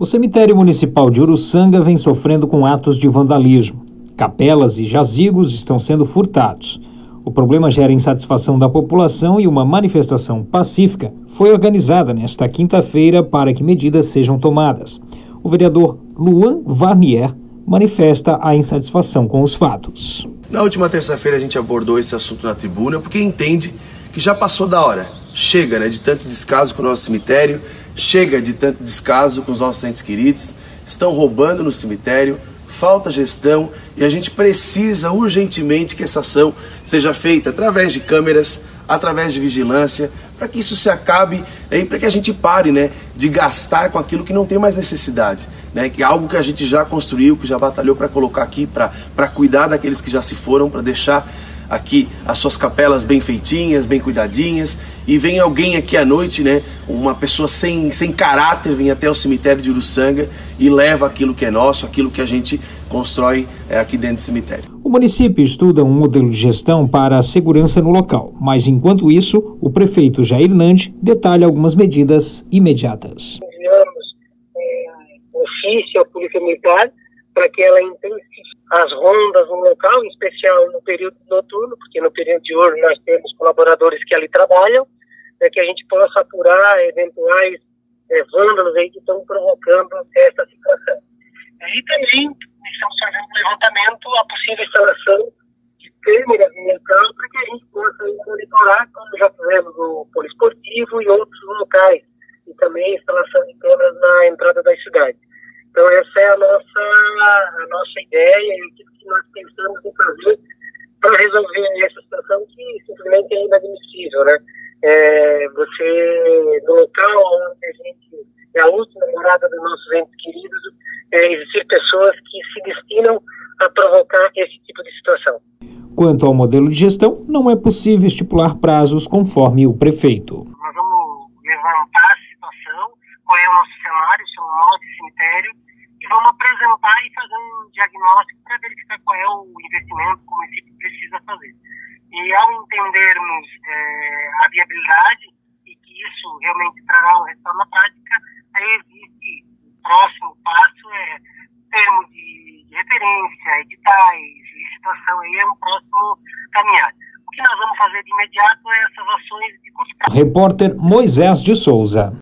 O cemitério municipal de Uruçanga vem sofrendo com atos de vandalismo. Capelas e jazigos estão sendo furtados. O problema gera insatisfação da população e uma manifestação pacífica foi organizada nesta quinta-feira para que medidas sejam tomadas. O vereador Luan Varnier manifesta a insatisfação com os fatos. Na última terça-feira a gente abordou esse assunto na tribuna porque entende que já passou da hora. Chega né, de tanto descaso com o nosso cemitério, Chega de tanto descaso com os nossos entes queridos, estão roubando no cemitério, falta gestão e a gente precisa urgentemente que essa ação seja feita através de câmeras, através de vigilância, para que isso se acabe e para que a gente pare né, de gastar com aquilo que não tem mais necessidade. Né, que é algo que a gente já construiu, que já batalhou para colocar aqui, para cuidar daqueles que já se foram, para deixar aqui as suas capelas bem feitinhas, bem cuidadinhas, e vem alguém aqui à noite, né, uma pessoa sem, sem caráter, vem até o cemitério de Uruçanga e leva aquilo que é nosso, aquilo que a gente constrói é, aqui dentro do cemitério. O município estuda um modelo de gestão para a segurança no local, mas enquanto isso, o prefeito Jair Nandi detalha algumas medidas imediatas. Enviamos um ofício à Polícia Militar para que ela intensifique as rondas no local, em especial no período noturno, porque no período de hoje nós temos colaboradores que ali trabalham, é que a gente possa apurar eventuais é, vândalos aí que estão provocando essa situação. E também estamos fazendo um levantamento a possível instalação de câmeras no local para que a gente possa monitorar, como já fizemos no poliesportivo e outros locais, e também instalação de câmeras na entrada das cidades. Então essa é a a nossa ideia e aquilo que nós pensamos em fazer para resolver essa situação que simplesmente é inadmissível, né? É, você, no local onde a gente é a última morada dos nossos entes queridos, é, existir pessoas que se destinam a provocar esse tipo de situação. Quanto ao modelo de gestão, não é possível estipular prazos conforme o prefeito. Nós vamos levantar a situação, qual é o nosso cenário, se é um cemitério, e vamos apresentar e fazer diagnóstico para verificar qual é o investimento que o município precisa fazer. E ao entendermos é, a viabilidade e que isso realmente trará um resultado na prática, aí existe o próximo passo, é termo de, de referência, editais, licitação, aí é um próximo caminhar. O que nós vamos fazer de imediato é essas ações de curto. Repórter Moisés de Souza.